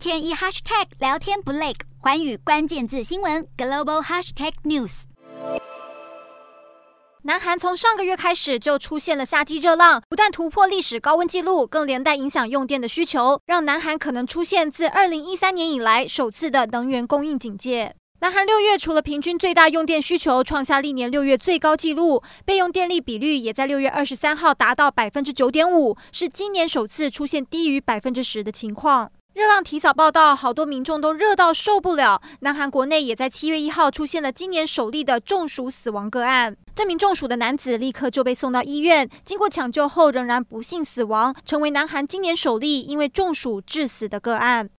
天一 hashtag 聊天不累，环宇关键字新闻 global hashtag news。南韩从上个月开始就出现了夏季热浪，不但突破历史高温纪录，更连带影响用电的需求，让南韩可能出现自二零一三年以来首次的能源供应警戒。南韩六月除了平均最大用电需求创下历年六月最高纪录，备用电力比率也在六月二十三号达到百分之九点五，是今年首次出现低于百分之十的情况。热浪提早报道，好多民众都热到受不了。南韩国内也在七月一号出现了今年首例的中暑死亡个案。这名中暑的男子立刻就被送到医院，经过抢救后仍然不幸死亡，成为南韩今年首例因为中暑致死的个案。